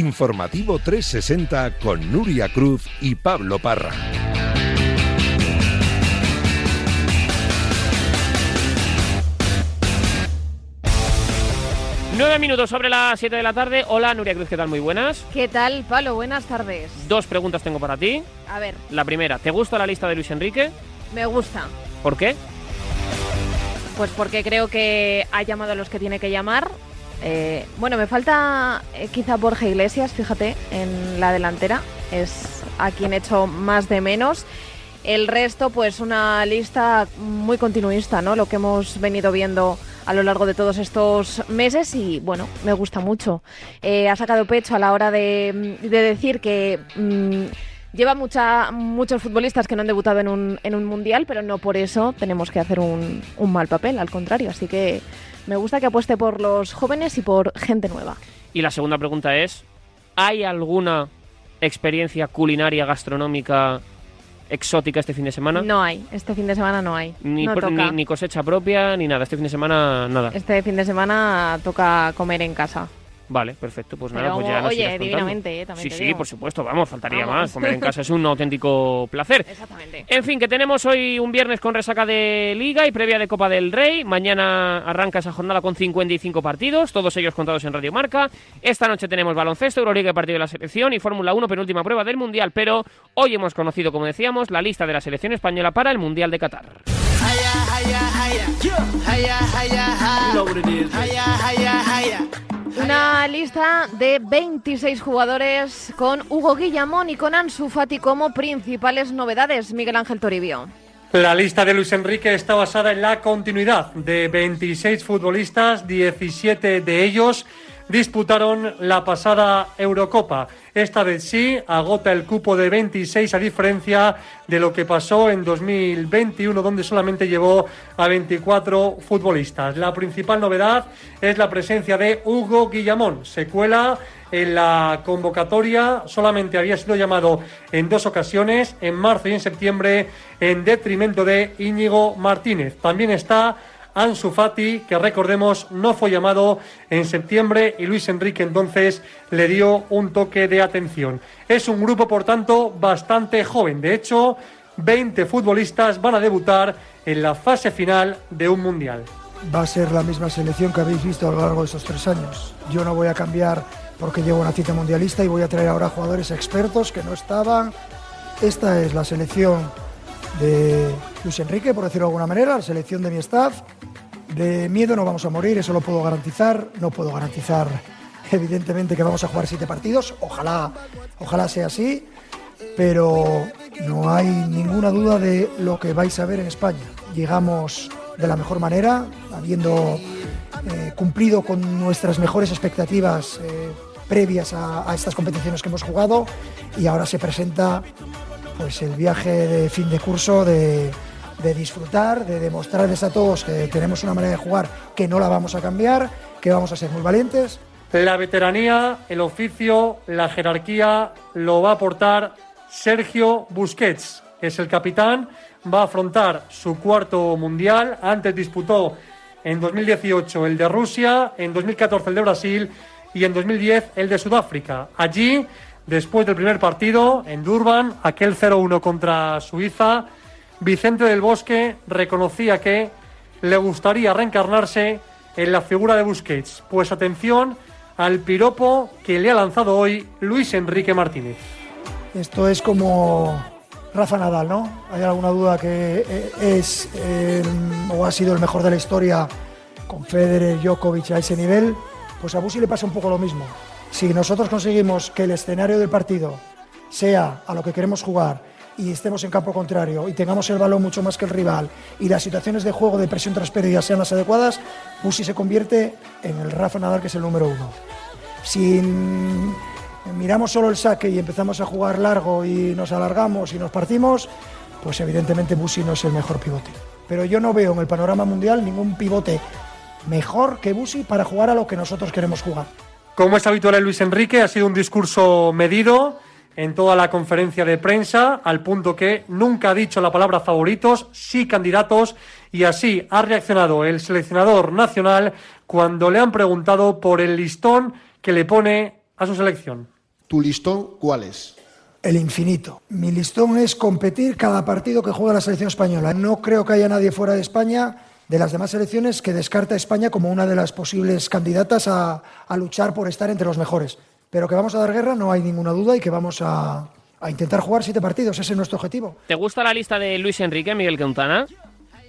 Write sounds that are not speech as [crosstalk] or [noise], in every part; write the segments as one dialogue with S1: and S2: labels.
S1: Informativo 360 con Nuria Cruz y Pablo Parra.
S2: Nueve minutos sobre las 7 de la tarde. Hola Nuria Cruz, ¿qué tal? Muy buenas.
S3: ¿Qué tal, Pablo? Buenas tardes.
S2: Dos preguntas tengo para ti.
S3: A ver,
S2: La primera, ¿te gusta la lista de Luis Enrique?
S3: me gusta.
S2: ¿Por qué?
S3: Pues porque creo que ha llamado a los que tiene que llamar. Eh, bueno, me falta eh, quizá Borja Iglesias, fíjate, en la delantera. Es a quien he hecho más de menos. El resto, pues una lista muy continuista, ¿no? Lo que hemos venido viendo a lo largo de todos estos meses y bueno, me gusta mucho. Eh, ha sacado pecho a la hora de, de decir que mm, lleva muchos futbolistas que no han debutado en un, mundial, pero no por eso tenemos que hacer un mal papel, al contrario. Así que me gusta que apueste por los jóvenes y por gente nueva.
S2: Y la segunda pregunta es, ¿hay alguna experiencia culinaria gastronómica exótica este fin de semana?
S3: No hay, este fin de semana no hay.
S2: Ni,
S3: no
S2: pro-
S3: toca.
S2: ni, ni cosecha propia, ni nada. Este fin de semana, nada.
S3: Este fin de semana toca comer en casa.
S2: Vale, perfecto. Pues nada,
S3: Pero,
S2: pues ya nos
S3: oye, divinamente, eh, también
S2: Sí,
S3: te
S2: sí, por supuesto, vamos, faltaría
S3: Vamos.
S2: más. Comer en casa es un auténtico placer.
S3: Exactamente.
S2: En fin, que tenemos hoy un viernes con resaca de Liga y previa de Copa del Rey. Mañana arranca esa jornada con 55 partidos, todos ellos contados en Radio Marca. Esta noche tenemos baloncesto, Euroliga y partido de la selección y Fórmula 1, penúltima prueba del Mundial. Pero hoy hemos conocido, como decíamos, la lista de la selección española para el Mundial de Qatar.
S3: Una lista de 26 jugadores con Hugo Guillamón y con Ansu Fati como principales novedades. Miguel Ángel Toribio.
S4: La lista de Luis Enrique está basada en la continuidad de 26 futbolistas, 17 de ellos disputaron la pasada Eurocopa. Esta vez sí, agota el cupo de 26 a diferencia de lo que pasó en 2021 donde solamente llevó a 24 futbolistas. La principal novedad es la presencia de Hugo Guillamón. Se cuela en la convocatoria, solamente había sido llamado en dos ocasiones, en marzo y en septiembre, en detrimento de Íñigo Martínez. También está Ansu Fati, que recordemos no fue llamado en septiembre y Luis Enrique entonces le dio un toque de atención. Es un grupo, por tanto, bastante joven. De hecho, 20 futbolistas van a debutar en la fase final de un mundial.
S5: va a ser la misma selección que habéis visto a lo largo de estos tres años. Yo no voy a cambiar porque llevo una cita mundialista y voy a traer ahora jugadores expertos que no estaban. Esta es la selección de Luis Enrique, por decirlo de alguna manera, la selección de mi staff. De miedo no vamos a morir, eso lo puedo garantizar. No puedo garantizar, evidentemente, que vamos a jugar siete partidos. Ojalá, ojalá sea así pero no hay ninguna duda de lo que vais a ver en España. Llegamos de la mejor manera, habiendo eh, cumplido con nuestras mejores expectativas eh, previas a, a estas competiciones que hemos jugado y ahora se presenta pues el viaje de fin de curso de, de disfrutar, de demostrarles a todos que tenemos una manera de jugar que no la vamos a cambiar, que vamos a ser muy valientes
S4: La veteranía, el oficio, la jerarquía lo va a aportar Sergio Busquets, que es el capitán, va a afrontar su cuarto mundial. Antes disputó en 2018 el de Rusia, en 2014 el de Brasil y en 2010 el de Sudáfrica. Allí, después del primer partido en Durban, aquel 0-1 contra Suiza, Vicente del Bosque reconocía que le gustaría reencarnarse en la figura de Busquets. Pues atención al piropo que le ha lanzado hoy Luis Enrique Martínez.
S5: Esto es como Rafa Nadal, ¿no? ¿Hay alguna duda que eh, es eh, o ha sido el mejor de la historia con Federer, Djokovic a ese nivel? Pues a Busi le pasa un poco lo mismo. Si nosotros conseguimos que el escenario del partido sea a lo que queremos jugar y estemos en campo contrario y tengamos el balón mucho más que el rival y las situaciones de juego de presión tras pérdida sean las adecuadas, Busi se convierte en el Rafa Nadal que es el número uno. Si miramos solo el saque y empezamos a jugar largo y nos alargamos y nos partimos, pues evidentemente Busi no es el mejor pivote. Pero yo no veo en el panorama mundial ningún pivote mejor que Busi para jugar a lo que nosotros queremos jugar.
S4: Como es habitual en Luis Enrique, ha sido un discurso medido en toda la conferencia de prensa, al punto que nunca ha dicho la palabra favoritos, sí candidatos, y así ha reaccionado el seleccionador nacional cuando le han preguntado por el listón que le pone a su selección.
S6: ¿Tu listón cuál es?
S5: El infinito. Mi listón es competir cada partido que juega la selección española. No creo que haya nadie fuera de España, de las demás selecciones, que descarta a España como una de las posibles candidatas a, a luchar por estar entre los mejores. Pero que vamos a dar guerra, no hay ninguna duda, y que vamos a, a intentar jugar siete partidos. Ese es nuestro objetivo.
S2: ¿Te gusta la lista de Luis Enrique, Miguel Quintana?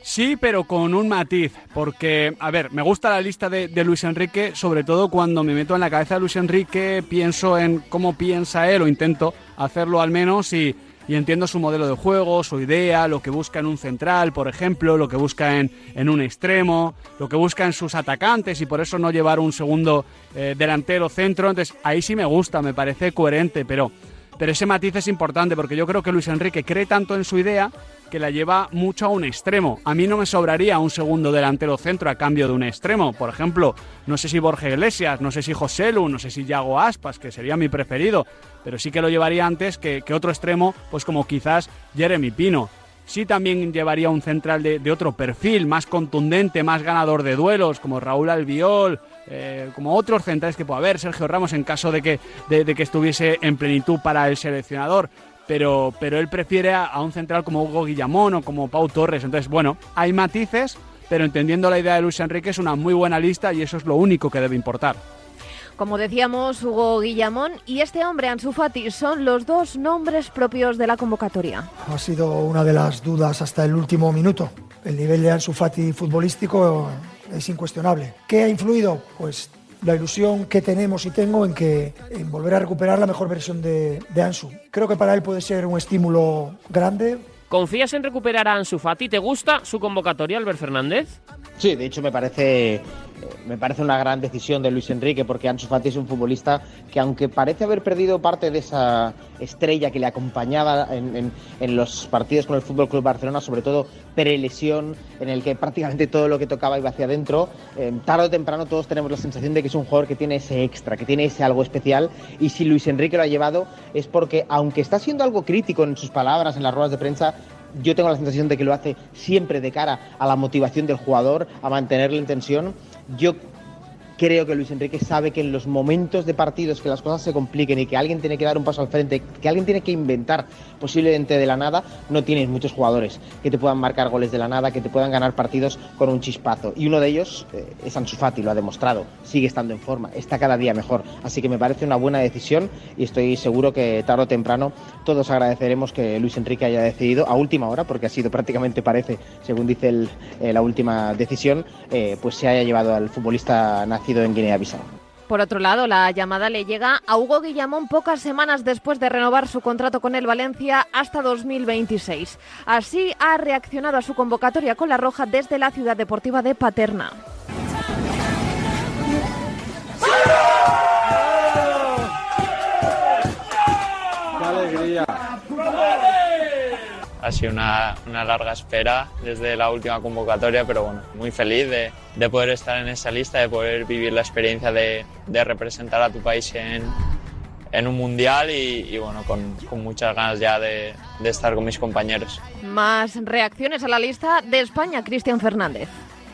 S7: Sí, pero con un matiz, porque, a ver, me gusta la lista de, de, Luis Enrique, sobre todo cuando me meto en la cabeza de Luis Enrique, pienso en cómo piensa él, o intento hacerlo al menos, y, y entiendo su modelo de juego, su idea, lo que busca en un central, por ejemplo, lo que busca en, en un extremo, lo que busca en sus atacantes, y por eso no llevar un segundo eh, delantero centro, entonces ahí sí me gusta, me parece coherente, pero... Pero ese matiz es importante porque yo creo que Luis Enrique cree tanto en su idea que la lleva mucho a un extremo. A mí no me sobraría un segundo delantero centro a cambio de un extremo. Por ejemplo, no sé si Borja Iglesias, no sé si José Lu, no sé si Yago Aspas, que sería mi preferido, pero sí que lo llevaría antes que, que otro extremo, pues como quizás Jeremy Pino. Sí también llevaría un central de, otro perfil, más contundente, más ganador de duelos, como Raúl Albiol, eh, como otros centrales que pueda haber, Sergio Ramos en caso de que, de que estuviese en plenitud para el seleccionador. Pero, pero él prefiere a, a, un central como Hugo Guillamón o como Pau Torres. Entonces, bueno, hay matices, pero entendiendo la idea de Luis Enrique es una muy buena lista y eso es lo único que debe importar.
S3: Como decíamos, Hugo Guillamón y este hombre, Ansu Fati, son los dos nombres propios de la convocatoria.
S5: Ha sido una de las dudas hasta el último minuto. El nivel de Ansu Fati futbolístico es incuestionable. ¿Qué ha influido? Pues la ilusión que tenemos y tengo en que en volver a recuperar la mejor versión de, de Ansu. Creo que para él puede ser un estímulo grande.
S2: ¿Confías en recuperar a Ansu Fati? ¿Te gusta su convocatoria, Albert Fernández?
S8: Sí, de hecho me parece me parece una gran decisión de Luis Enrique porque Ansu Fati es un futbolista que aunque parece haber perdido parte de esa estrella que le acompañaba en, los partidos con el Fútbol Club Barcelona, sobre todo prelesión, en el que prácticamente todo lo que tocaba iba hacia adentro, eh, tarde o temprano todos tenemos la sensación de que es un jugador que tiene ese extra, que tiene ese algo especial y si Luis Enrique lo ha llevado es porque aunque está siendo algo crítico en sus palabras, en las ruedas de prensa, yo tengo la sensación de que lo hace siempre de cara a la motivación del jugador, a mantenerle en tensión. Yo creo que Luis Enrique sabe que en los momentos de partidos que las cosas se compliquen y que alguien tiene que dar un paso al frente, que alguien tiene que inventar posiblemente de la nada, no tienes muchos jugadores que te puedan marcar goles de la nada, que te puedan ganar partidos con un chispazo. Y uno de ellos eh, es Ansu Fati, lo ha demostrado, sigue estando en forma, está cada día mejor. Así que me parece una buena decisión y estoy seguro que tarde o temprano todos agradeceremos que Luis Enrique haya decidido a última hora, porque ha sido prácticamente parece, según dice eh, la última decisión, eh, pues se haya llevado al futbolista nacional
S3: Por otro lado, la llamada le llega a Hugo Guillamón pocas semanas después de renovar su contrato con el Valencia hasta 2026. Así ha reaccionado a su convocatoria con la Roja desde la ciudad deportiva de Paterna.
S9: Ha sido una, una, larga espera desde la última convocatoria, pero bueno, muy feliz de, de poder estar en esa lista, de poder vivir la experiencia de, de representar a tu país en, en un mundial y, bueno, con, con, muchas ganas ya de, de estar con mis compañeros.
S3: Más reacciones a la lista de España, Cristian Fernández.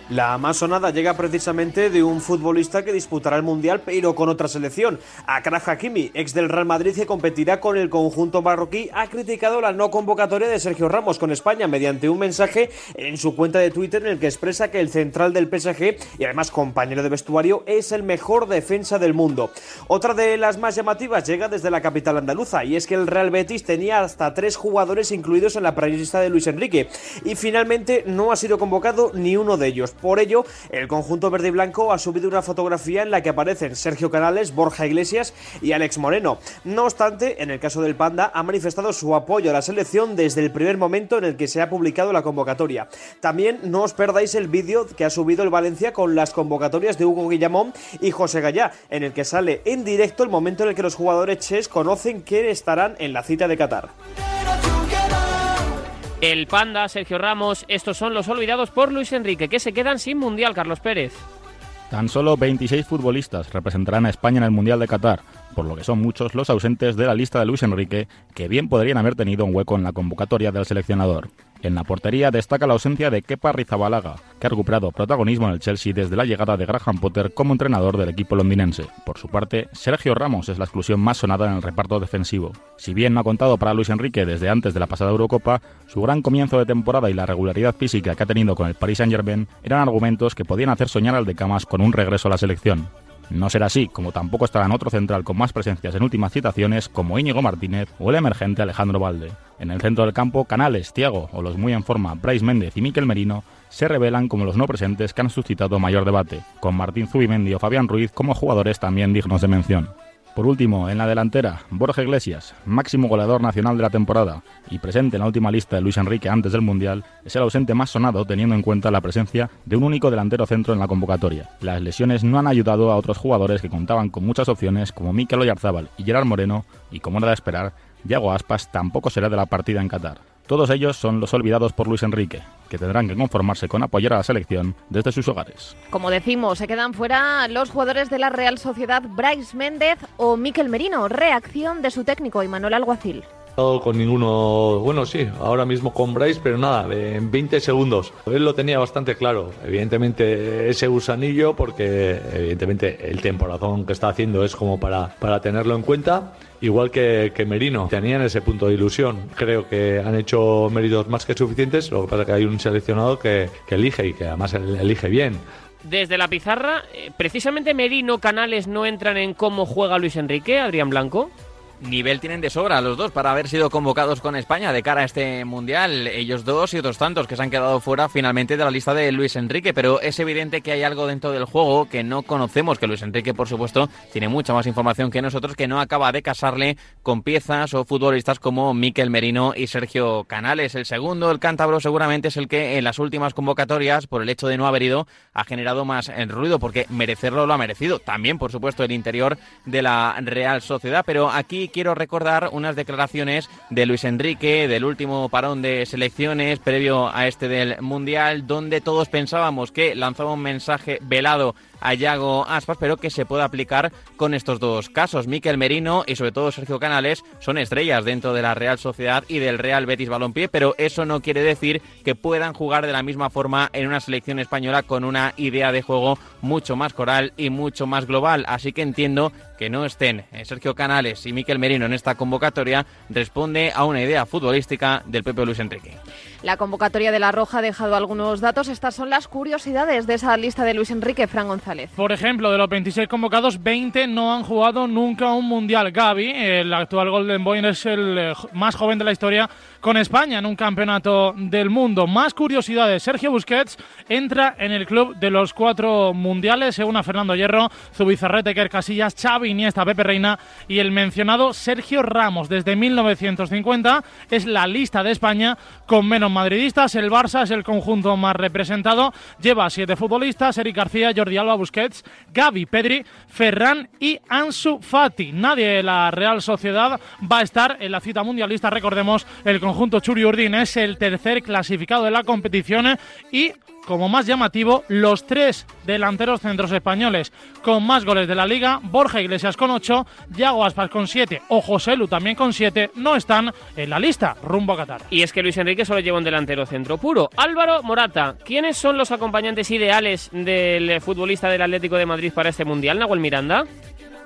S10: La más sonada llega precisamente de un futbolista que disputará el Mundial pero con otra selección. Akraf Hakimi, ex del Real Madrid que competirá con el conjunto marroquí, ha criticado la no convocatoria de Sergio Ramos con España mediante un mensaje en su cuenta de Twitter en el que expresa que el central del PSG y además compañero de vestuario es el mejor defensa del mundo. Otra de las más llamativas llega desde la capital andaluza y es que el Real Betis tenía hasta tres jugadores incluidos en la prelista de Luis Enrique y finalmente no ha sido convocado ni uno de ellos. Por ello, el conjunto verde y blanco ha subido una fotografía en la que aparecen Sergio Canales, Borja Iglesias y Alex Moreno. No obstante, en el caso del Panda, ha manifestado su apoyo a la selección desde el primer momento en el que se ha publicado la convocatoria. También no os perdáis el vídeo que ha subido el Valencia con las convocatorias de Hugo Guillamón y José Gallá, en el que sale en directo el momento en el que los jugadores ches conocen que estarán en la cita de Qatar.
S2: El Panda, Sergio Ramos, estos son los olvidados por Luis Enrique, que se quedan sin Mundial, Carlos Pérez.
S11: Tan solo 26 futbolistas representarán a España en el Mundial de Qatar, por lo que son muchos los ausentes de la lista de Luis Enrique, que bien podrían haber tenido un hueco en la convocatoria del seleccionador. En la portería destaca la ausencia de Kepa Rizabalaga, que ha recuperado protagonismo en el Chelsea desde la llegada de Graham Potter como entrenador del equipo londinense. Por su parte, Sergio Ramos es la exclusión más sonada en el reparto defensivo. Si bien no ha contado para Luis Enrique desde antes de la pasada Eurocopa, su gran comienzo de temporada y la regularidad física que ha tenido con el Paris Saint-Germain eran argumentos que podían hacer soñar al de Camas con un regreso a la selección. No será así, como tampoco estará en otro central con más presencias en últimas citaciones como Íñigo Martínez o el emergente Alejandro Valde. En el centro del campo, Canales, Tiago o los muy en forma Bryce Méndez y Miquel Merino se revelan como los no presentes que han suscitado mayor debate, con Martín Zubimendi o Fabián Ruiz como jugadores también dignos de mención. Por último, en la delantera, Borja Iglesias, máximo goleador nacional de la temporada y presente en la última lista de Luis Enrique antes del Mundial, es el ausente más sonado teniendo en cuenta la presencia de un único delantero centro en la convocatoria. Las lesiones no han ayudado a otros jugadores que contaban con muchas opciones como Mikel Oyarzábal y Gerard Moreno y como era de esperar, Yago Aspas tampoco será de la partida en Qatar. Todos ellos son los olvidados por Luis Enrique, que tendrán que conformarse con apoyar a la selección desde sus hogares.
S3: Como decimos, se quedan fuera los jugadores de la Real Sociedad Bryce Méndez o Miquel Merino. Reacción de su técnico Imanol Alguacil
S12: con ninguno, bueno sí, ahora mismo con Bryce, pero nada, en 20 segundos. Él lo tenía bastante claro, evidentemente ese gusanillo, porque evidentemente el temporazón que está haciendo es como para, para tenerlo en cuenta igual que, que, Merino. Tenían ese punto de ilusión. Creo que han hecho méritos más que suficientes. Lo que pasa es que hay un seleccionado que, que elige y que además elige bien.
S2: Desde la pizarra, eh, precisamente Merino, Canales no entran en cómo juega Luis Enrique, Adrián Blanco
S13: nivel tienen de sobra los dos para haber sido convocados con España de cara a este mundial. Ellos dos y otros tantos que se han quedado fuera finalmente de la lista de Luis Enrique, pero es evidente que hay algo dentro del juego que no conocemos, que Luis Enrique, por supuesto, tiene mucha más información que nosotros, que no acaba de casarle con piezas o futbolistas como Miquel Merino y Sergio Canales. El segundo, el cántabro, seguramente es el que en las últimas convocatorias, por el hecho de no haber ido, ha generado más ruido, porque merecerlo lo ha merecido. También, por supuesto, el interior de la Real Sociedad, pero aquí quiero recordar unas declaraciones de Luis Enrique del último parón de selecciones previo a este del Mundial, donde todos pensábamos que lanzaba un mensaje velado a Yago Aspas, pero que se puede aplicar con estos dos casos. Miquel Merino y sobre todo Sergio Canales son estrellas dentro de la Real Sociedad y del Real Betis Balompié, pero eso no quiere decir que puedan jugar de la misma forma en una selección española con una idea de juego mucho más coral y mucho más global. Así que entiendo que no estén eh, Sergio Canales y Miquel Merino en esta convocatoria responde a una idea futbolística del Pepe Luis Enrique.
S3: La convocatoria de La Roja ha dejado algunos datos. Estas son las curiosidades de esa lista de Luis Enrique Fran González.
S14: Por ejemplo, de los 26 convocados, 20 no han jugado nunca un Mundial. Gaby, el actual Golden Boy, es el eh, más joven de la historia con España en un campeonato del mundo. Más curiosidades. Sergio Busquets entra en el club de los cuatro mundiales, según a Fernando Hierro, Zubizarrete, Kerr Casillas, Xavi, Iniesta, Pepe Reina y el mencionado Sergio Ramos. Desde 1950 es la lista de España con menos madridistas. El Barça es el conjunto más representado. Lleva siete futbolistas: Eric García, Jordi Alba, Busquets, Gaby, Pedri, Ferran y Ansu Fati. Nadie de la Real Sociedad va a estar en la cita mundialista. Recordemos, el conjunto Churi Urdin es el tercer clasificado de la competición y como más llamativo, los tres delanteros centros españoles con más goles de la liga, Borja Iglesias con 8, Yago Aspas con 7 o José Lu también con 7, no están en la lista rumbo a Qatar.
S2: Y es que Luis Enrique solo lleva un delantero centro puro. Álvaro Morata, ¿quiénes son los acompañantes ideales del futbolista del Atlético de Madrid para este Mundial, Nahuel Miranda?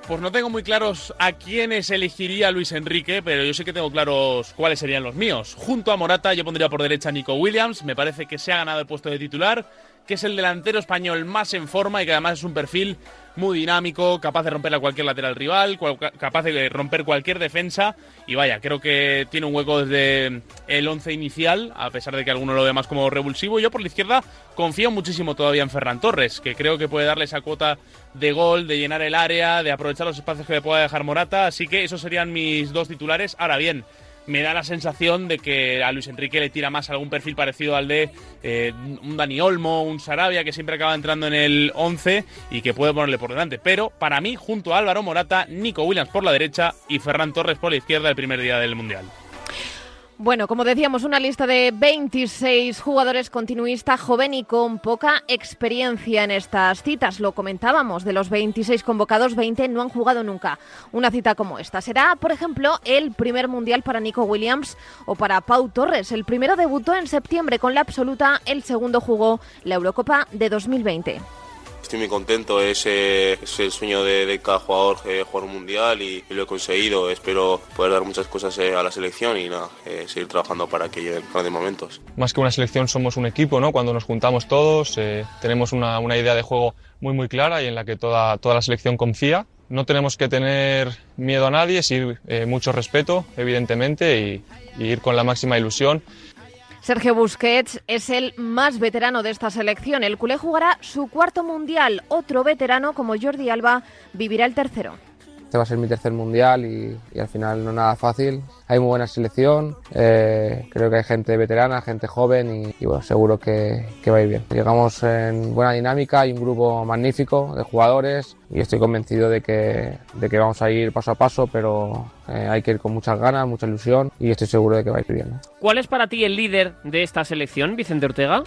S15: Pues no tengo muy claros a quiénes elegiría Luis Enrique, pero yo sí que tengo claros cuáles serían los míos. Junto a Morata yo pondría por derecha a Nico Williams, me parece que se ha ganado el puesto de titular, que es el delantero español más en forma y que además es un perfil muy dinámico, capaz de romper a cualquier lateral rival, capaz de romper cualquier defensa. Y vaya, creo que tiene un hueco desde el 11 inicial, a pesar de que alguno lo ve más como revulsivo. Yo por la izquierda confío muchísimo todavía en Ferran Torres, que creo que puede darle esa cuota de gol, de llenar el área, de aprovechar los espacios que le pueda dejar Morata. Así que esos serían mis dos titulares. Ahora bien, me da la sensación de que a Luis Enrique le tira más algún perfil parecido al de eh, un Dani Olmo, un Sarabia, que siempre acaba entrando en el 11 y que puede ponerle por delante. Pero para mí, junto a Álvaro Morata, Nico Williams por la derecha y Ferran Torres por la izquierda el primer día del Mundial.
S3: Bueno, como decíamos, una lista de 26 jugadores continuista, joven y con poca experiencia en estas citas. Lo comentábamos, de los 26 convocados, 20 no han jugado nunca una cita como esta. Será, por ejemplo, el primer mundial para Nico Williams o para Pau Torres. El primero debutó en septiembre con la absoluta, el segundo jugó la Eurocopa de 2020.
S16: Estoy muy contento, es, eh, es el sueño de, cada jugador eh, jugar un mundial y, lo he conseguido. Espero poder dar muchas cosas eh, a la selección y eh, seguir trabajando para que lleguen grandes momentos.
S17: Más que una selección somos un equipo, ¿no? Cuando nos juntamos todos tenemos una, una idea de juego muy muy clara y en la que toda, toda la selección confía. No tenemos que tener miedo a nadie, sí mucho respeto, evidentemente, y, y ir con la máxima ilusión.
S3: Sergio Busquets es el más veterano de esta selección. El culé jugará su cuarto mundial. Otro veterano como Jordi Alba vivirá el tercero.
S18: Este va a ser mi tercer mundial y, al final no nada fácil. Hay muy buena selección, eh, creo que hay gente veterana, gente joven y, seguro que, que, va a ir bien. Llegamos en buena dinámica, hay un grupo magnífico de jugadores y estoy convencido de que, de que vamos a ir paso a paso, pero eh, hay que ir con muchas ganas, mucha ilusión y estoy seguro de que va a bien.
S2: ¿Cuál es para ti el líder de esta selección, Vicente Ortega?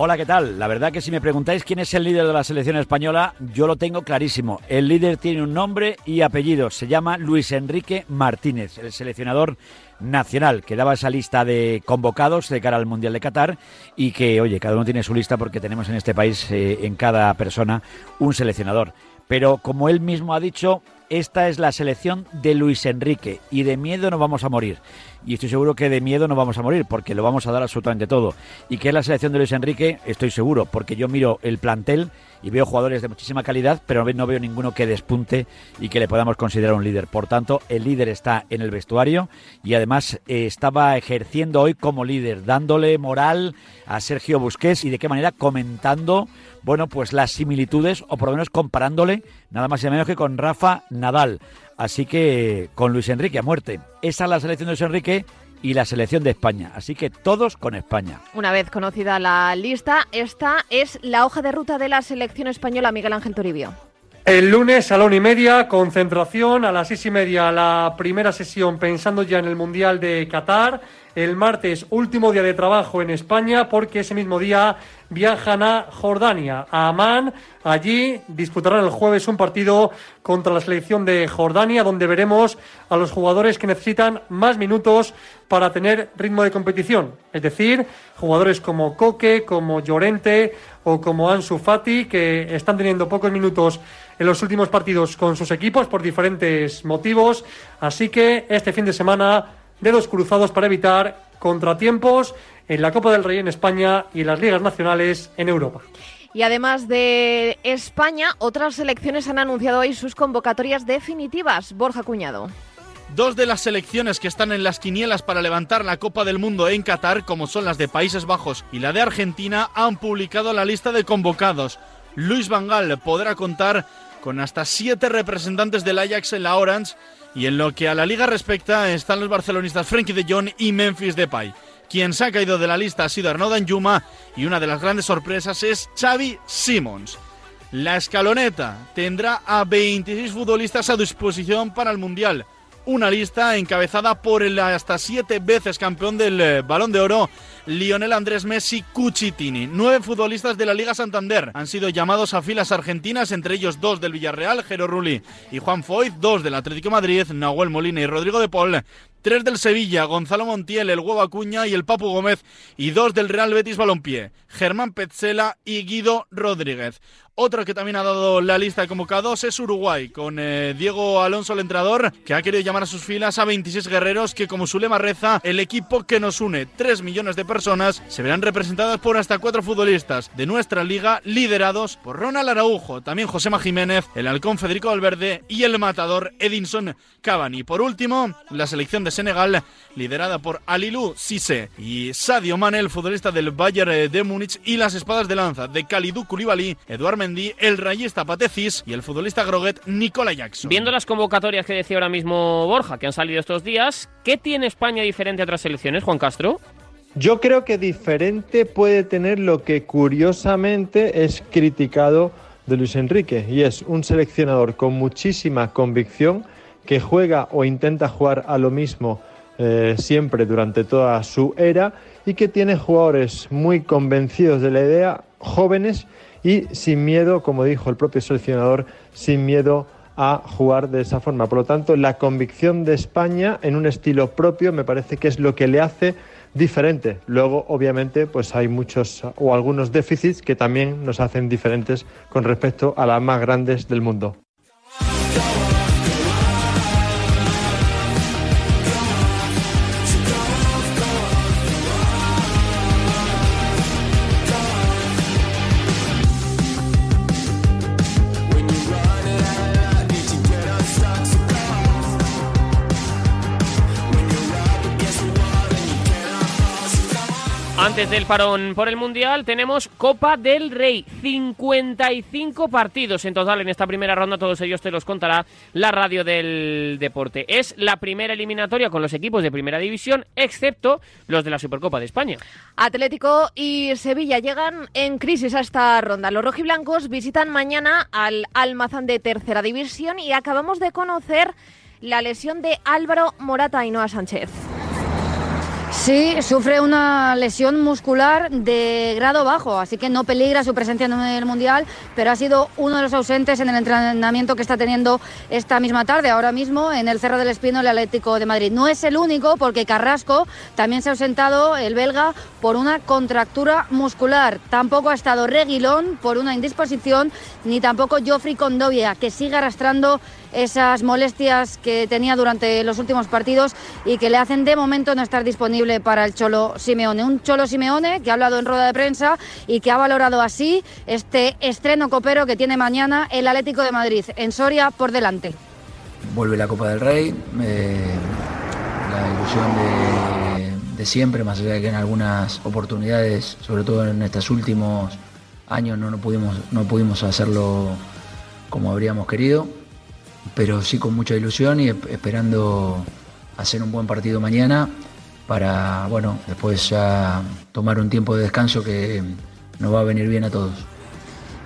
S19: Hola, ¿qué tal? La verdad que si me preguntáis quién es el líder de la selección española, yo lo tengo clarísimo. El líder tiene un nombre y apellido. Se llama Luis Enrique Martínez, el seleccionador nacional que daba esa lista de convocados de cara al Mundial de Qatar y que, oye, cada uno tiene su lista porque tenemos en este país, eh, en cada persona, un seleccionador. Pero como él mismo ha dicho, esta es la selección de Luis Enrique y de miedo no vamos a morir. Y estoy seguro que de miedo no vamos a morir porque lo vamos a dar absolutamente todo. Y que es la selección de Luis Enrique, estoy seguro, porque yo miro el plantel y veo jugadores de muchísima calidad, pero no veo ninguno que despunte y que le podamos considerar un líder. Por tanto, el líder está en el vestuario y además eh, estaba ejerciendo hoy como líder, dándole moral a Sergio Busquets y de qué manera comentando, bueno, pues las similitudes o por lo menos comparándole nada más y menos que con Rafa Nadal. Así que con Luis Enrique a muerte. Esa es la selección de Luis Enrique y la selección de España. Así que todos con España.
S3: Una vez conocida la lista, esta es la hoja de ruta de la selección española Miguel Ángel Toribio.
S4: El lunes a la una y media, concentración. A las seis y media, la primera sesión pensando ya en el Mundial de Qatar. El martes, último día de trabajo en España, porque ese mismo día viajan a Jordania, a Amán. Allí disputarán el jueves un partido contra la selección de Jordania, donde veremos a los jugadores que necesitan más minutos para tener ritmo de competición. Es decir, jugadores como Coque, como Llorente o como Ansu Fati, que están teniendo pocos minutos en los últimos partidos con sus equipos por diferentes motivos. Así que este fin de semana, dedos cruzados para evitar contratiempos en la Copa del Rey en España y en las ligas nacionales en Europa.
S3: Y además de España, otras selecciones han anunciado hoy sus convocatorias definitivas. Borja Cuñado.
S20: Dos de las selecciones que están en las quinielas para levantar la Copa del Mundo en Qatar, como son las de Países Bajos y la de Argentina, han publicado la lista de convocados. Luis Vangal podrá contar con hasta siete representantes del Ajax en la Orange y en lo que a la liga respecta están los barcelonistas Frenkie de Jong y Memphis Depay. Quien se ha caído de la lista ha sido Arnaud Yuma y una de las grandes sorpresas es Xavi Simons. La escaloneta tendrá a 26 futbolistas a disposición para el Mundial. Una lista encabezada por el hasta siete veces campeón del eh, Balón de Oro, Lionel Andrés Messi Cucitini. Nueve futbolistas de la Liga Santander han sido llamados a filas argentinas, entre ellos dos del Villarreal, Jero Rulli y Juan Foyt, dos del Atlético Madrid, Nahuel Molina y Rodrigo de Paul, tres del Sevilla, Gonzalo Montiel, el Huevo Acuña y el Papu Gómez, y dos del Real Betis Balompié, Germán Petzela y Guido Rodríguez. Otro que también ha dado la lista de convocados es Uruguay, con eh, Diego Alonso, el entrenador, que ha querido llamar a sus filas a 26 guerreros que, como su lema reza, el equipo que nos une, 3 millones de personas, se verán representadas por hasta cuatro futbolistas de nuestra liga, liderados por Ronald Araujo, también Josema Jiménez, el halcón Federico Valverde y el matador Edinson Cavani. Por último, la selección de Senegal, liderada por Alilou Cissé y Sadio Mane, el futbolista del Bayern de Múnich, y las espadas de lanza de Kalidou Koulibaly, Eduard Mendy, el rayista Patecis y el futbolista Groguet Nicola Jackson.
S2: Viendo las convocatorias que decía ahora mismo Borja, que han salido estos días, ¿qué tiene España diferente a otras selecciones, Juan Castro?
S21: Yo creo que diferente puede tener lo que curiosamente es criticado de Luis Enrique y es un seleccionador con muchísima convicción que juega o intenta jugar a lo mismo eh, siempre durante toda su era y que tiene jugadores muy convencidos de la idea, jóvenes y sin miedo, como dijo el propio seleccionador, sin miedo a jugar de esa forma. Por lo tanto, la convicción de España en un estilo propio me parece que es lo que le hace diferente. Luego, obviamente, pues hay muchos o algunos déficits que también nos hacen diferentes con respecto a las más grandes del mundo.
S2: Antes del parón por el Mundial tenemos Copa del Rey. 55 partidos en total en esta primera ronda. Todos ellos te los contará la radio del deporte. Es la primera eliminatoria con los equipos de primera división, excepto los de la Supercopa de España.
S3: Atlético y Sevilla llegan en crisis a esta ronda. Los rojiblancos visitan mañana al Almazán de tercera división y acabamos de conocer la lesión de Álvaro Morata y Noah Sánchez.
S22: Sí, sufre una lesión muscular de grado bajo, así que no peligra su presencia en el Mundial, pero ha sido uno de los ausentes en el entrenamiento que está teniendo esta misma tarde, ahora mismo en el Cerro del Espino, el Atlético de Madrid. No es el único, porque Carrasco también se ha ausentado, el belga, por una contractura muscular. Tampoco ha estado Reguilón por una indisposición, ni tampoco Joffrey Condovia, que sigue arrastrando esas molestias que tenía durante los últimos partidos y que le hacen de momento no estar disponible para el Cholo Simeone. Un Cholo Simeone que ha hablado en rueda de prensa y que ha valorado así este estreno copero que tiene mañana el Atlético de Madrid en Soria por delante.
S23: Vuelve la Copa del Rey, eh, la ilusión de, de siempre, más allá de que en algunas oportunidades, sobre todo en estos últimos años, no, no, pudimos, no pudimos hacerlo como habríamos querido pero sí con mucha ilusión y esperando hacer un buen partido mañana para, bueno, después ya tomar un tiempo de descanso que nos va a venir bien a todos.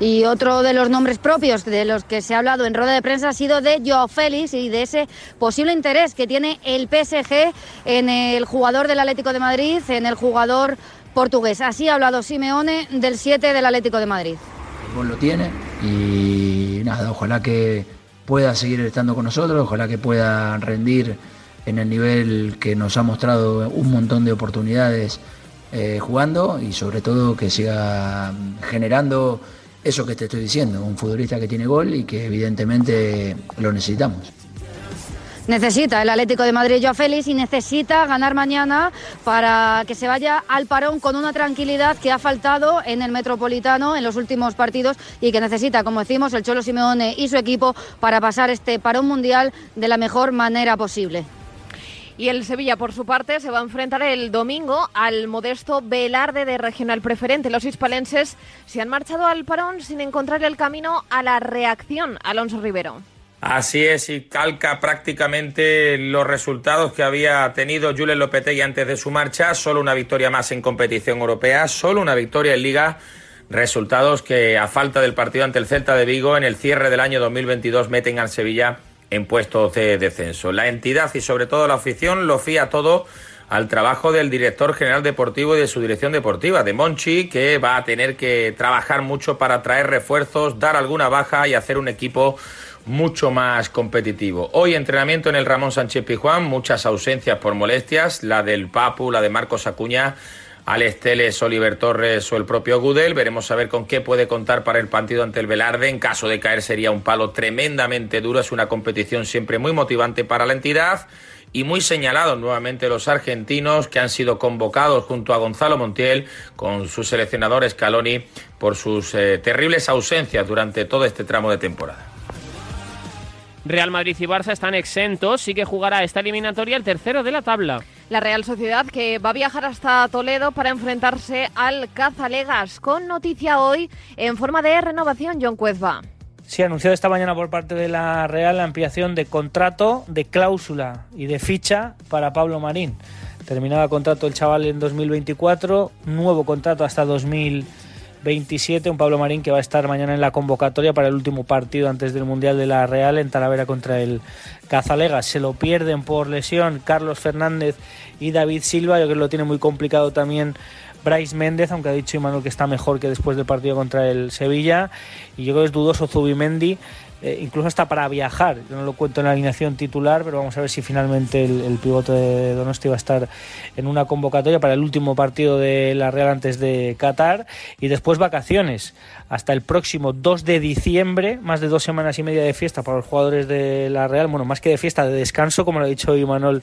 S22: Y otro de los nombres propios de los que se ha hablado en rueda de prensa ha sido de Joao Félix y de ese posible interés que tiene el PSG en el jugador del Atlético de Madrid, en el jugador portugués. Así ha hablado Simeone del 7 del Atlético de Madrid.
S23: El lo tiene y nada, ojalá que pueda seguir estando con nosotros, ojalá que pueda rendir en el nivel que nos ha mostrado un montón de oportunidades eh, jugando y sobre todo que siga generando eso que te estoy diciendo, un futbolista que tiene gol y que evidentemente lo necesitamos
S22: necesita el Atlético de Madrid Joao Félix y necesita ganar mañana para que se vaya al parón con una tranquilidad que ha faltado en el Metropolitano en los últimos partidos y que necesita, como decimos, el Cholo Simeone y su equipo para pasar este parón mundial de la mejor manera posible.
S3: Y el Sevilla, por su parte, se va a enfrentar el domingo al modesto Velarde de Regional Preferente. Los hispalenses se han marchado al parón sin encontrar el camino a la reacción. Alonso Rivero.
S24: Así es, y calca prácticamente los resultados que había tenido Julen Lopetegui antes de su marcha. Solo una victoria más en competición europea, solo una victoria en Liga. Resultados que, a falta del partido ante el Celta de Vigo, en el cierre del año 2022 meten al Sevilla en puestos de descenso. La entidad y sobre todo la afición lo fía todo al trabajo del director general deportivo y de su dirección deportiva, de Monchi, que va a tener que trabajar mucho para traer refuerzos, dar alguna baja y hacer un equipo mucho más competitivo. Hoy entrenamiento en el Ramón Sánchez Pijuán, muchas ausencias por molestias, la del Papu, la de Marcos Acuña, Alex Teles, Oliver Torres o el propio Gudel. Veremos a ver con qué puede contar para el partido ante el Velarde. En caso de caer sería un palo tremendamente duro. Es una competición siempre muy motivante para la entidad y muy señalados nuevamente los argentinos que han sido convocados junto a Gonzalo Montiel con su seleccionador Scaloni por sus eh, terribles ausencias durante todo este tramo de temporada.
S2: Real Madrid y Barça están exentos, sí que jugará esta eliminatoria el tercero de la tabla.
S3: La Real Sociedad que va a viajar hasta Toledo para enfrentarse al Cazalegas, con noticia hoy en forma de renovación, John Cuezba.
S25: Se ha anunciado esta mañana por parte de la Real la ampliación de contrato, de cláusula y de ficha para Pablo Marín. Terminaba contrato el chaval en 2024, nuevo contrato hasta 2025 27, un Pablo Marín que va a estar mañana en la convocatoria para el último partido antes del Mundial de la Real en Talavera contra el Cazalega. Se lo pierden por lesión Carlos Fernández y David Silva, yo creo que lo tiene muy complicado también Bryce Méndez, aunque ha dicho Imanol que está mejor que después del partido contra el Sevilla. Y yo creo que es dudoso Zubimendi, eh, incluso hasta para viajar. Yo no lo cuento en la alineación titular, pero vamos a ver si finalmente el, el pivote de Donosti va a estar en una convocatoria para el último partido de la Real antes de Qatar. Y después vacaciones hasta el próximo 2 de diciembre, más de dos semanas y media de fiesta para los jugadores de la Real. Bueno, más que de fiesta, de descanso, como lo ha dicho Imanol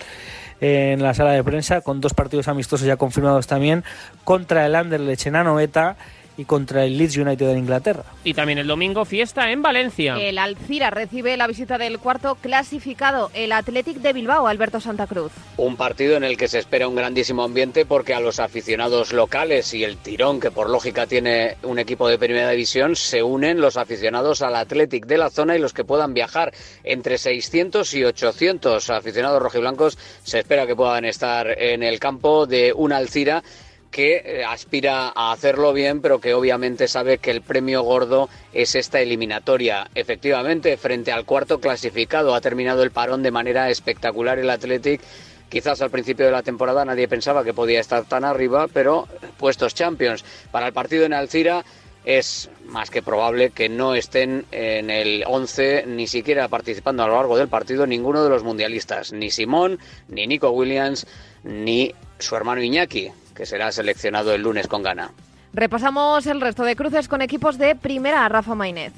S25: en la sala de prensa, con dos partidos amistosos ya confirmados también, contra el Anderlecht en Anoeta y contra el Leeds United de Inglaterra.
S2: Y también el domingo fiesta en Valencia.
S3: El Alcira recibe la visita del cuarto clasificado, el Athletic de Bilbao, Alberto Santa Cruz.
S26: Un partido en el que se espera un grandísimo ambiente porque a los aficionados locales y el tirón que por lógica tiene un equipo de primera división se unen los aficionados al Athletic de la zona y los que puedan viajar entre 600 y 800 aficionados rojiblancos se espera que puedan estar en el campo de un Alcira que eh, aspira a hacerlo bien, pero que obviamente sabe que el premio gordo es esta eliminatoria. Efectivamente, frente al cuarto clasificado ha terminado el parón de manera espectacular el Athletic. Quizás al principio de la temporada nadie pensaba que podía estar tan arriba, pero puestos Champions. Para el partido en Alcira es más que probable que no estén en el 11 ni siquiera participando a lo largo del partido ninguno de los mundialistas, ni Simón, ni Nico Williams, ni su hermano Iñaki, que será seleccionado el lunes con Ghana.
S3: Repasamos el resto de cruces con equipos de primera, Rafa Mainez.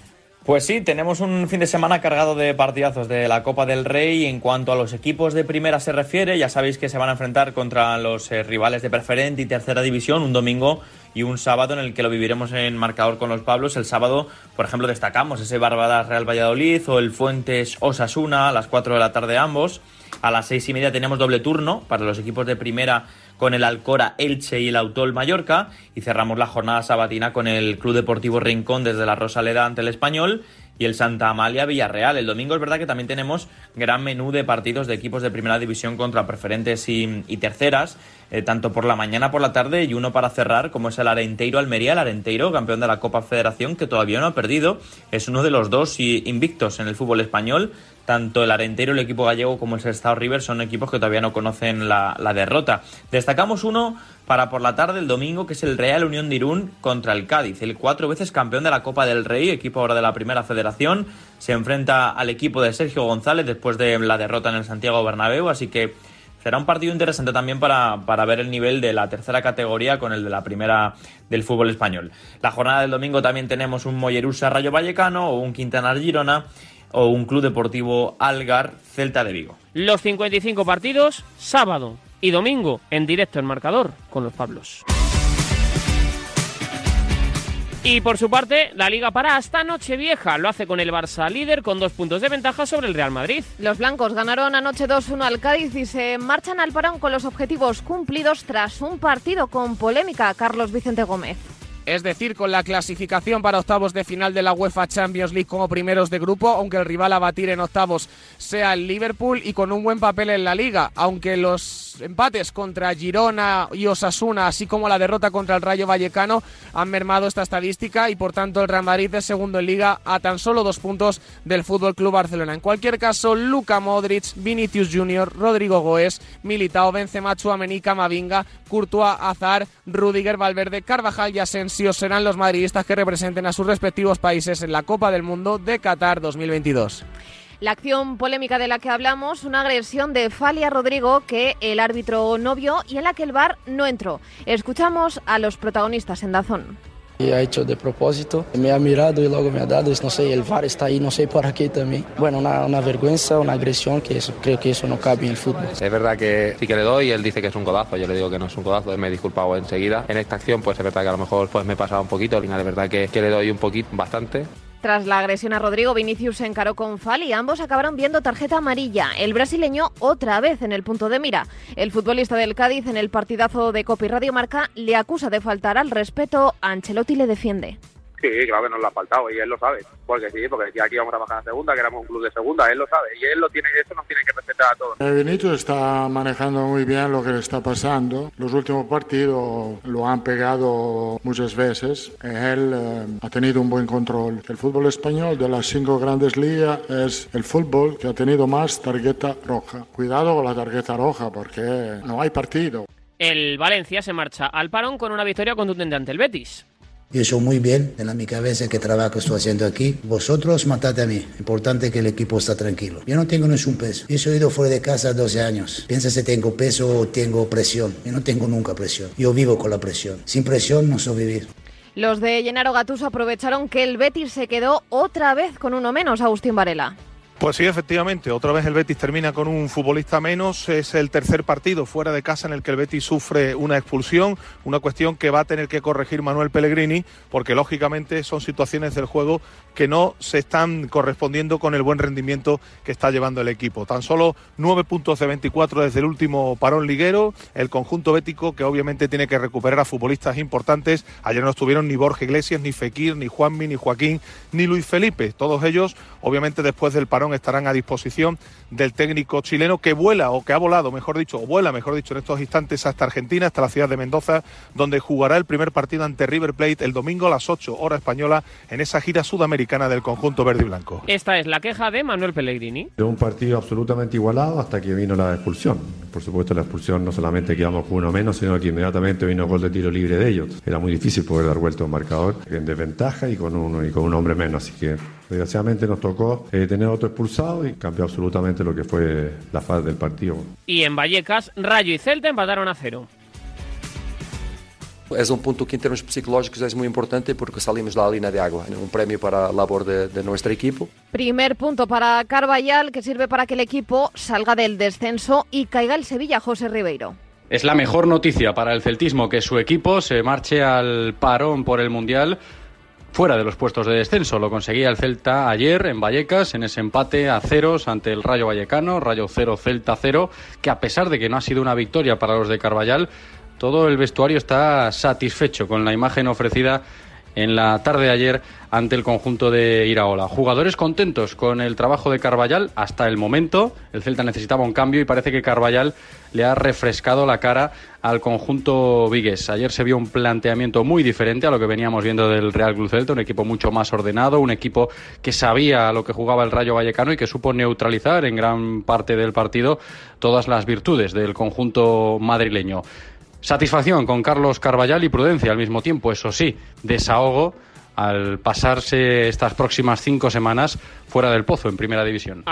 S27: Pues sí, tenemos un fin de semana cargado de partidazos de la Copa del Rey. En cuanto a los equipos de primera se refiere, ya sabéis que se van a enfrentar contra los eh, rivales de preferente y tercera división un domingo y un sábado en el que lo viviremos en marcador con los Pablos. El sábado, por ejemplo, destacamos ese Barbadas Real Valladolid o el Fuentes Osasuna a las 4 de la tarde ambos. A las seis y media tenemos doble turno para los equipos de primera con el Alcora Elche y el Autol Mallorca y cerramos la jornada sabatina con el Club Deportivo Rincón desde la Rosaleda ante el Español y el Santa Amalia Villarreal. El domingo es verdad que también tenemos gran menú de partidos de equipos de primera división contra preferentes y, terceras, eh, tanto por la mañana por la tarde y uno para cerrar, como es el Arenteiro Almería, el Arenteiro, campeón de la Copa Federación, que todavía no ha perdido, es uno de los dos invictos en el fútbol español. Tanto el Arenteiro, el equipo gallego, como el Sestao River son equipos que todavía no conocen la, derrota. Destacamos uno para por la tarde el domingo, que es el Real Unión de Irún contra el Cádiz, el cuatro veces campeón de la Copa del Rey, equipo ahora de la Primera Federación, se enfrenta al equipo de Sergio González después de la derrota en el Santiago Bernabéu, así que será un partido interesante también para, para, ver el nivel de la tercera categoría con el de la primera del fútbol español. La jornada del domingo también tenemos un Mollerusa Rayo Vallecano o un Quintanar Girona o un Club Deportivo Algar Celta de Vigo.
S2: Los 55 partidos, sábado y domingo en directo en marcador con los Pablos. Y por su parte, la Liga para hasta Nochevieja. Lo hace con el Barça líder con dos puntos de ventaja sobre el Real Madrid.
S3: Los blancos ganaron anoche 2-1 al Cádiz y se marchan al parón con los objetivos cumplidos tras un partido con polémica. Carlos Vicente Gómez.
S28: Es decir, con la clasificación para octavos de final de la UEFA Champions League como primeros de grupo, aunque el rival a batir en octavos sea el Liverpool y con un buen papel en la liga, aunque los empates contra Girona y Osasuna, así como la derrota contra el Rayo Vallecano, han mermado esta estadística y por tanto el Real Madrid es segundo en liga a tan solo dos puntos del Fútbol Club Barcelona. En cualquier caso, Luka Modric, Vinicius Junior, Rodrigo Goes, Militao, Benzema, Chouameni, Camavinga, Courtois, Azar, Rudiger, Valverde, Carvajal y Asensio serán los madridistas que representen a sus respectivos países en la Copa del Mundo de Qatar 2022.
S3: La acción polémica de la que hablamos, una agresión de Falia Rodrigo que el árbitro no vio y en la que el VAR no entró. Escuchamos a los protagonistas en Dazón.
S29: Ha hecho de propósito, me ha mirado y luego me ha dado, no sé, el VAR está ahí, no sé por qué también. Bueno, una, una vergüenza, una agresión, que eso, creo que eso no cabe en el fútbol.
S30: Es verdad que sí que le doy, él dice que es un codazo, yo le digo que no es un codazo, me he disculpado enseguida. En esta acción, pues es verdad que a lo mejor pues me he pasado un poquito, al final es verdad que, que le doy un poquito, bastante.
S3: Tras la agresión a Rodrigo, Vinicius se encaró con Fali. Ambos acabaron viendo tarjeta amarilla. El brasileño otra vez en el punto de mira. El futbolista del Cádiz en el partidazo de Copi Radio Marca le acusa de faltar al respeto. Ancelotti le defiende.
S31: Sí, claro que nos lo ha faltado y él lo sabe. Porque sí, porque ya aquí vamos a bajar a segunda, que éramos un club de segunda, él lo sabe. Y él lo tiene, eso nos tiene que
S32: respetar a todos.
S33: Benito está manejando muy bien lo que le está pasando. Los últimos partidos lo han pegado muchas veces. Él eh, ha tenido un buen control. El fútbol español de las cinco grandes ligas es el fútbol que ha tenido más tarjeta roja. Cuidado con la tarjeta roja porque no hay partido.
S2: El Valencia se marcha al parón con una victoria contundente ante el Betis.
S34: Yo soy muy bien en la mi cabeza que trabajo estoy haciendo aquí. Vosotros matate a mí. Importante que el equipo está tranquilo. Yo no tengo ni un peso. Yo he ido fuera de casa 12 años. Piensa si tengo peso o tengo presión. Yo no tengo nunca presión. Yo vivo con la presión. Sin presión no sé vivir.
S3: Los de Gennaro Gattuso aprovecharon que el Betis se quedó otra vez con uno menos, Agustín Varela.
S35: Pues sí, efectivamente, otra vez el Betis termina con un futbolista menos. Es el tercer partido fuera de casa en el que el Betis sufre una expulsión, una cuestión que va a tener que corregir Manuel Pellegrini, porque lógicamente son situaciones del juego que no se están correspondiendo con el buen rendimiento que está llevando el equipo. Tan solo nueve puntos de 24 desde el último parón liguero. El conjunto bético que obviamente tiene que recuperar a futbolistas importantes. Ayer no estuvieron ni Borja Iglesias, ni Fekir, ni Juanmi, ni Joaquín, ni Luis Felipe. Todos ellos, obviamente, después del parón estarán a disposición del técnico chileno que vuela o que ha volado, mejor dicho, o vuela, mejor dicho, en estos instantes hasta Argentina, hasta la ciudad de Mendoza, donde jugará el primer partido ante River Plate el domingo a las 8 hora española en esa gira sudamericana del conjunto verde y blanco.
S2: Esta es la queja de Manuel Pellegrini.
S21: De un partido absolutamente igualado hasta que vino la expulsión. Por supuesto, la expulsión no solamente quedamos con uno menos, sino que inmediatamente vino gol de tiro libre de ellos. Era muy difícil poder dar vuelta a un marcador en desventaja y con, uno, y con un hombre menos. Así que desgraciadamente nos tocó eh, tener otro expulsado y cambió absolutamente lo que fue la fase del partido.
S2: Y en Vallecas, Rayo y Celta empataron a cero.
S36: Es un punto que en términos psicológicos es muy importante porque salimos de la línea de agua. Un premio para la labor de, de nuestro equipo.
S3: Primer punto para Carballal que sirve para que el equipo salga del descenso y caiga el Sevilla, José Ribeiro.
S31: Es la mejor noticia para el celtismo que su equipo se marche al parón por el Mundial fuera de los puestos de descenso. Lo conseguía el Celta ayer en Vallecas, en ese empate a ceros ante el Rayo Vallecano, Rayo 0, Celta 0, que a pesar de que no ha sido una victoria para los de Carballal, todo el vestuario está satisfecho con la imagen ofrecida en la tarde de ayer ante el conjunto de Iraola. Jugadores contentos con el trabajo de Carballal hasta el momento. El Celta necesitaba un cambio y parece que Carballal le ha refrescado la cara al conjunto vigués. Ayer se vio un planteamiento muy diferente a lo que veníamos viendo del Real Club Celta, un equipo mucho más ordenado, un equipo que sabía lo que jugaba el Rayo Vallecano y que supo neutralizar en gran parte del partido todas las virtudes del conjunto madrileño. Satisfacción con Carlos Carballal y prudencia al mismo tiempo, eso sí, desahogo al pasarse estas próximas cinco semanas fuera del pozo en primera división.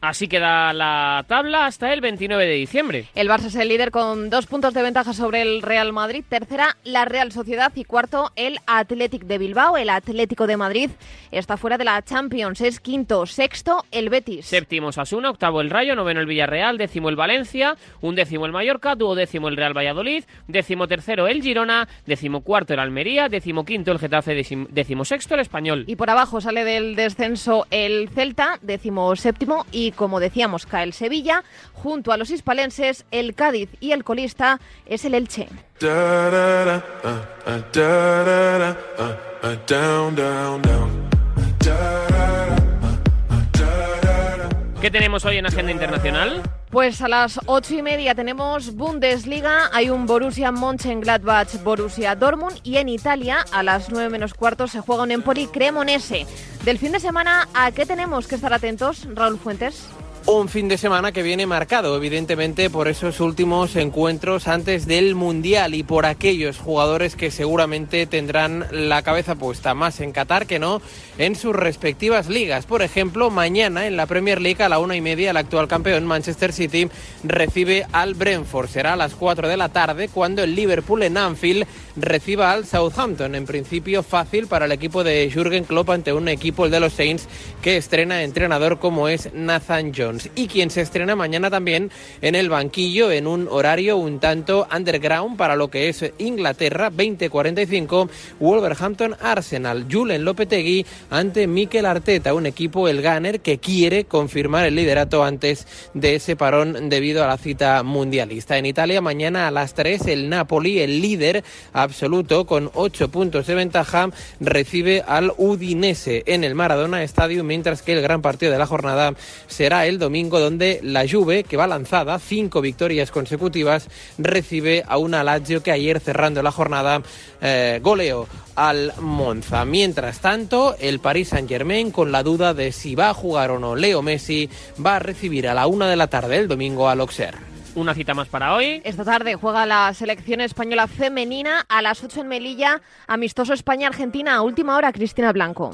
S2: Así queda la tabla hasta el 29 de diciembre.
S3: El Barça es el líder con dos puntos de ventaja sobre el Real Madrid. Tercera, la Real Sociedad. Y cuarto, el Athletic de Bilbao. El Atlético de Madrid está fuera de la Champions. Es quinto. Sexto, el Betis.
S2: Séptimo, Sasuna. Octavo, el Rayo. Noveno, el Villarreal. Décimo, el Valencia. Un décimo, el Mallorca. Duodécimo, el Real Valladolid. Décimo tercero, el Girona. Décimo cuarto, el Almería. Décimo quinto, el Getafe. Décimo sexto, el Español.
S3: Y por abajo sale del descenso el Celta. Décimo séptimo y como decíamos, cae el Sevilla. Junto a los hispalenses, el Cádiz y el colista es el Elche.
S2: ¿Qué tenemos hoy en Agenda Internacional?
S3: Pues a las ocho y media tenemos Bundesliga, hay un Borussia Mönchengladbach, Borussia Dortmund y en Italia a las nueve menos cuarto se juega un Empoli Cremonese. Del fin de semana, ¿a qué tenemos que estar atentos, Raúl Fuentes?
S28: Un fin de semana que viene marcado, evidentemente, por esos últimos encuentros antes del Mundial y por aquellos jugadores que seguramente tendrán la cabeza puesta más en Qatar que no en sus respectivas ligas. Por ejemplo, mañana en la Premier League a la una y media el actual campeón Manchester City recibe al Brentford. Será a las cuatro de la tarde cuando el Liverpool en Anfield reciba al Southampton. En principio fácil para el equipo de Jürgen Klopp ante un equipo el de los Saints que estrena entrenador como es Nathan Jones y quien se estrena mañana también en el banquillo en un horario un tanto underground para lo que es Inglaterra 20:45 Wolverhampton Arsenal. Julen Lopetegui ante Mikel Arteta un equipo el Gunner que quiere confirmar el liderato antes de ese parón debido a la cita mundialista. En Italia mañana a las 3 el Napoli el líder absoluto con 8 puntos de ventaja recibe al Udinese en el Maradona Stadium mientras que el gran partido de la jornada será el domingo, donde la Juve, que va lanzada, cinco victorias consecutivas, recibe a una Lazio que ayer cerrando la jornada eh, goleó al Monza. Mientras tanto, el Paris Saint Germain, con la duda de si va a jugar o no Leo Messi, va a recibir a la una de la tarde el domingo al Auxerre.
S2: Una cita más para hoy.
S3: Esta tarde juega la selección española femenina a las 8 en Melilla, amistoso España-Argentina a última hora, Cristina Blanco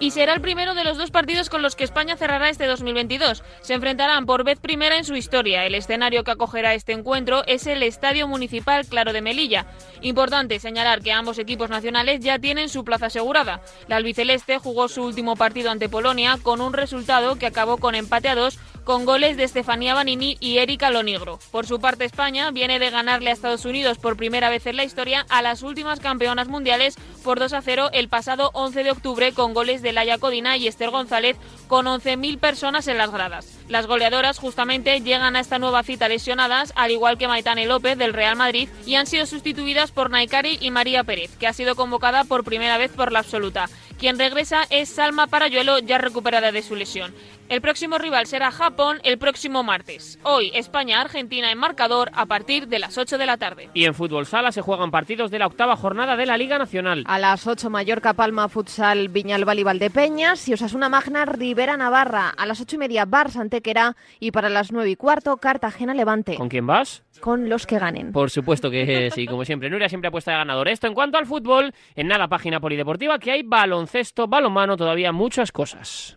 S37: y será el primero de los dos partidos con los que España cerrará este 2022. Se enfrentarán por vez primera en su historia. El escenario que acogerá este encuentro es el Estadio Municipal Claro de Melilla. Importante señalar que ambos equipos nacionales ya tienen su plaza asegurada. La albiceleste jugó su último partido ante Polonia con un resultado que acabó con empate a dos con goles de Estefanía Banini y Erika Lonigro. Por su parte, España viene de ganarle a Estados Unidos por primera vez en la historia a las últimas campeonas mundiales por 2 a 0 el pasado 11 de octubre con goles de Laia Codina y Esther González con 11.000 personas en las gradas. Las goleadoras justamente llegan a esta nueva cita lesionadas, al igual que Maitane López del Real Madrid, y han sido sustituidas por Naikari y María Pérez, que ha sido convocada por primera vez por la absoluta. Quien regresa es Salma Parayuelo, ya recuperada de su lesión. El próximo rival será Japón el próximo martes. Hoy España-Argentina en marcador a partir de las 8 de la tarde.
S2: Y en fútbol sala se juegan partidos de la octava jornada de la Liga Nacional.
S3: A las 8 Mallorca Palma Futsal Viñalbal y Valdepeñas y Osasuna Magna Rivera Navarra. A las 8 y media Barça Antequera y para las 9 y cuarto Cartagena Levante.
S2: ¿Con quién vas?
S3: Con los que ganen.
S2: Por supuesto que sí, como siempre. Nuria siempre apuesta de ganador. Esto en cuanto al fútbol, en nada página polideportiva que hay baloncesto, balonmano, todavía muchas cosas.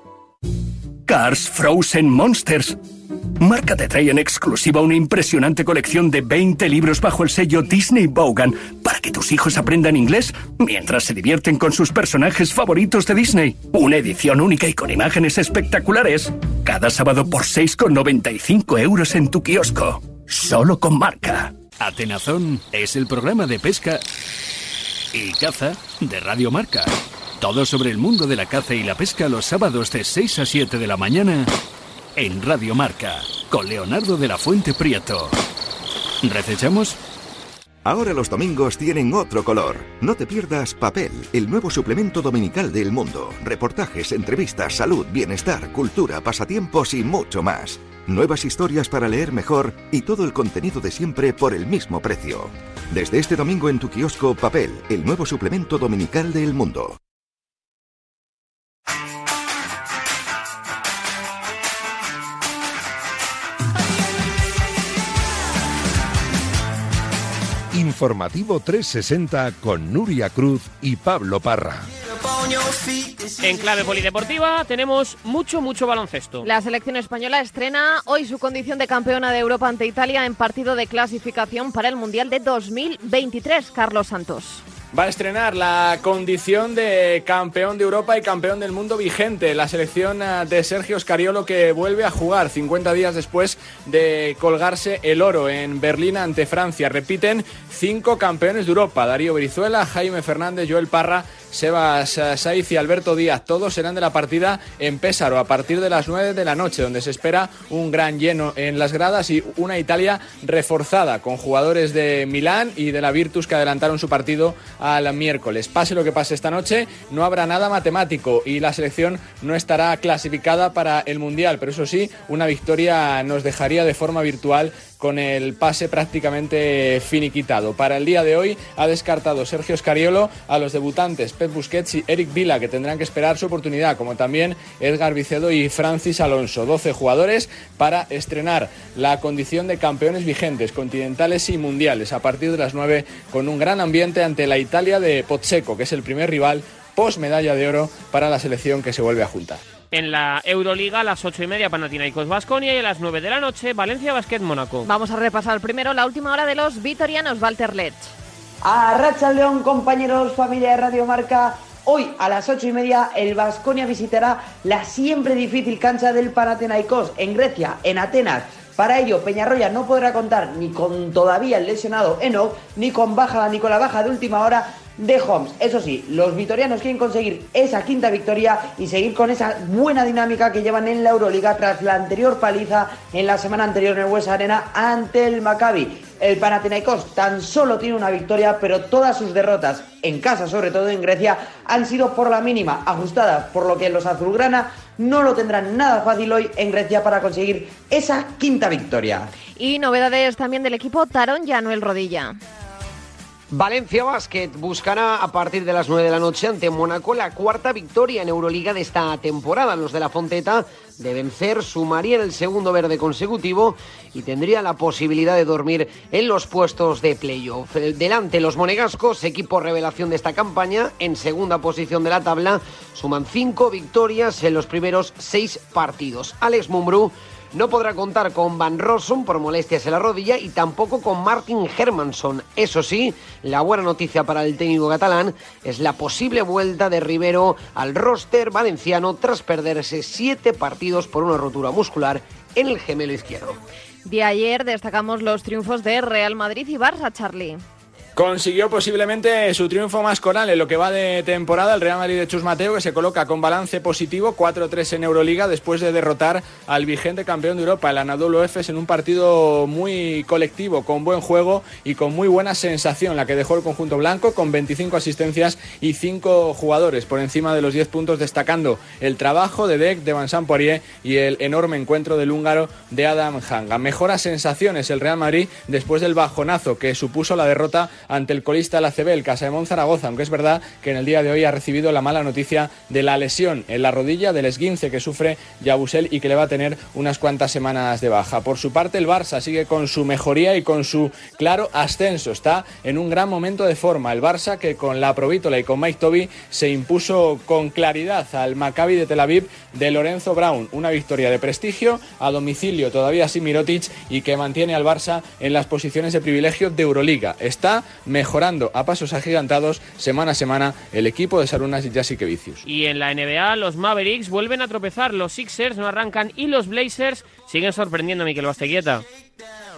S38: Cars Frozen Monsters. Marca te trae en exclusiva una impresionante colección de 20 libros bajo el sello Disney Bogan para que tus hijos aprendan inglés mientras se divierten con sus personajes favoritos de Disney. Una edición única y con imágenes espectaculares. Cada sábado por 6,95 euros en tu kiosco. Solo con marca.
S39: Atenazón es el programa de pesca y caza de Radio Marca. Todo sobre el mundo de la caza y la pesca los sábados de 6 a 7 de la mañana en Radio Marca, con Leonardo de la Fuente Prieto. ¿Recechamos?
S40: Ahora los domingos tienen otro color. No te pierdas Papel, el nuevo suplemento dominical del mundo. Reportajes, entrevistas, salud, bienestar, cultura, pasatiempos y mucho más. Nuevas historias para leer mejor y todo el contenido de siempre por el mismo precio. Desde este domingo en tu kiosco Papel, el nuevo suplemento dominical del mundo.
S34: Informativo 360 con Nuria Cruz y Pablo Parra.
S2: En clave polideportiva tenemos mucho, mucho baloncesto.
S3: La selección española estrena hoy su condición de campeona de Europa ante Italia en partido de clasificación para el Mundial de 2023. Carlos Santos
S15: va a estrenar la condición de campeón de Europa y campeón del mundo vigente. La selección eh, de Sergio Scariolo que vuelve a jugar 50 días después de colgarse el oro en Berlín ante Francia. Repiten cinco campeones de Europa. Darío Brizuela, Jaime Fernández, Joel Parra Sebas eh, Saiz y Alberto Díaz. Todos serán de la partida en Pésaro a partir de las 9 de la noche, donde se espera un gran lleno en las gradas y una Italia reforzada con jugadores de Milán y de la Virtus que adelantaron su partido al miércoles. Pase lo que pase esta noche, no habrá nada matemático y la selección no estará clasificada para el Mundial, pero eso sí, una victoria nos dejaría de forma virtual con el pase prácticamente finiquitado. Para el día de hoy ha descartado Sergio Scariolo a los debutantes Pep Busquets y Eric Vila, que tendrán que esperar su oportunidad, como también Edgar Vicedo y Francis Alonso. 12 jugadores para estrenar la condición de campeones vigentes, continentales y mundiales, a partir de las 9, con un gran ambiente ante la Italia de Pozzeco, que es el primer rival post medalla de oro para la selección que se vuelve a juntar.
S2: En la Euroliga a las ocho y media Panathinaikos Basconia y a las 9 de la noche Valencia Basket Mónaco.
S3: Vamos a repasar primero la última hora de los vitorianos Walter Lech.
S41: A Racha León, compañeros, familia de Radio Marca.
S42: Hoy a las ocho y media el Vasconia visitará la siempre difícil cancha del Panathinaikos en Grecia, en Atenas. Para ello, Peñarroya no podrá contar ni con todavía el lesionado Enoch, ni con baja, ni con la baja de última hora de Homs. Eso sí, los vitorianos quieren conseguir esa quinta victoria y seguir con esa buena dinámica que llevan en la Euroliga tras la anterior paliza en la semana anterior en el West Arena ante el Maccabi. El Panathinaikos tan solo tiene una victoria, pero todas sus derrotas, en casa sobre todo en Grecia, han sido por la mínima, ajustadas, por lo que los azulgrana no lo tendrán nada fácil hoy en Grecia para conseguir esa quinta victoria.
S3: Y novedades también del equipo Tarón Llanuel Rodilla.
S43: Valencia Basket buscará a partir de las 9 de la noche ante Mónaco la cuarta victoria en Euroliga de esta temporada. Los de la Fonteta de vencer sumarían el segundo verde consecutivo y tendría la posibilidad de dormir en los puestos de playoff. Delante los monegascos, equipo revelación de esta campaña, en segunda posición de la tabla, suman cinco victorias en los primeros seis partidos. Alex Mumbrú no podrá contar con Van Rossum por molestias en la rodilla y tampoco con Martin Hermansson. Eso sí, la buena noticia para el técnico catalán es la posible vuelta de Rivero al roster valenciano tras perderse siete partidos por una rotura muscular en el gemelo izquierdo.
S3: De ayer destacamos los triunfos de Real Madrid y Barça, Charlie.
S15: Consiguió posiblemente su triunfo más coral en lo que va de temporada el Real Madrid de Chus Mateo, que se coloca con balance positivo 4-3 en Euroliga después de derrotar al vigente campeón de Europa, el Anadolu Efes, en un partido muy colectivo, con buen juego y con muy buena sensación, la que dejó el conjunto blanco con 25 asistencias y 5 jugadores por encima de los 10 puntos, destacando el trabajo de Deck, de Vincent Poirier y el enorme encuentro del húngaro de Adam Hanga. Mejora sensaciones el Real Madrid después del bajonazo que supuso la derrota ante el colista la CB, el Casaemón Zaragoza, aunque es verdad que en el día de hoy ha recibido la mala noticia de la lesión en la rodilla del esguince que sufre Yabusel y que le va a tener unas cuantas semanas de baja. Por su parte, el Barça sigue con su mejoría y con su claro ascenso. Está en un gran momento de forma. El Barça que con la Provítola y con Mike Toby se impuso con claridad al Maccabi de Tel Aviv de Lorenzo Brown. Una victoria de prestigio a domicilio todavía sin Mirotic y que mantiene al Barça en las posiciones de privilegio de Euroliga. Está mejorando a pasos agigantados semana a semana el equipo de Sarunas y Jessica Vicius.
S2: Y en la NBA los Mavericks vuelven a tropezar, los Sixers no arrancan y los Blazers siguen sorprendiendo a Miquel Basteguieta.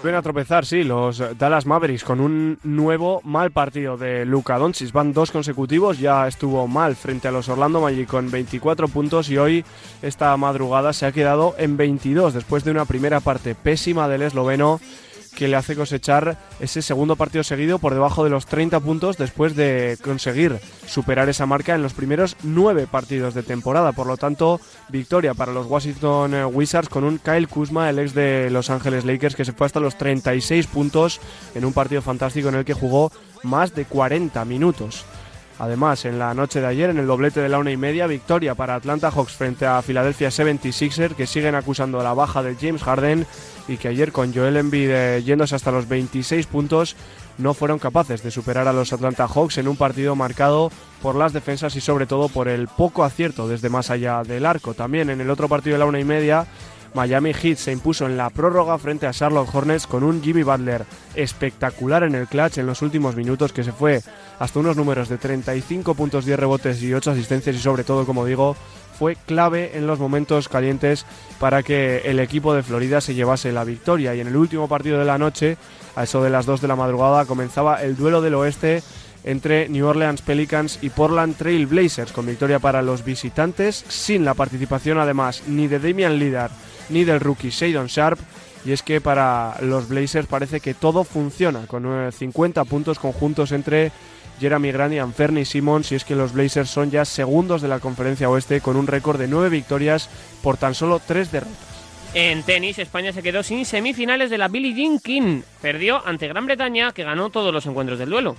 S44: Vuelven a tropezar, sí, los Dallas Mavericks con un nuevo mal partido de Luka Doncic. Van dos consecutivos, ya estuvo mal frente a los Orlando Magic con 24 puntos y hoy esta madrugada se ha quedado en 22 después de una primera parte pésima del esloveno que le hace cosechar ese segundo partido seguido por debajo de los 30 puntos después de conseguir superar esa marca en los primeros nueve partidos de temporada. Por lo tanto, victoria para los Washington eh, Wizards con un Kyle Kuzma, el ex de Los Ángeles Lakers, que se fue hasta los 36 puntos en un partido fantástico en el que jugó más de 40 minutos. Además, en la noche de ayer, en el doblete de la una y media, victoria para Atlanta Hawks frente a Philadelphia 76er, que siguen acusando la baja de James Harden y que ayer con Joel Embiid eh, yéndose hasta los 26 puntos no fueron capaces de superar a los Atlanta Hawks en un partido marcado por las defensas y sobre todo por el poco acierto desde más allá del arco. También en el otro partido de la una y media, Miami Heat se impuso en la prórroga frente a Charlotte Hornets con un Jimmy Butler espectacular en el clutch en los últimos minutos que se fue hasta unos números de 35 puntos, 10 rebotes y 8 asistencias y sobre todo, como digo, fue clave en los momentos calientes para que el equipo de Florida se llevase la victoria. Y en el último partido de la noche, a eso de las 2 de la madrugada, comenzaba el duelo del oeste entre New Orleans Pelicans y Portland Trail Blazers, con victoria para los visitantes, sin la participación además ni de Damian Lillard ni del rookie Shadon Sharp. Y es que para los Blazers parece que todo funciona, con eh, 50 puntos conjuntos entre Jeremy Grant y Anferni Simmons. Y es que los Blazers son ya segundos de la conferencia oeste con un récord de 9 victorias por tan solo 3 derrotas.
S2: En tenis, España se quedó sin semifinales de la Billie Jean King. Perdió ante Gran Bretaña, que ganó todos los encuentros del duelo.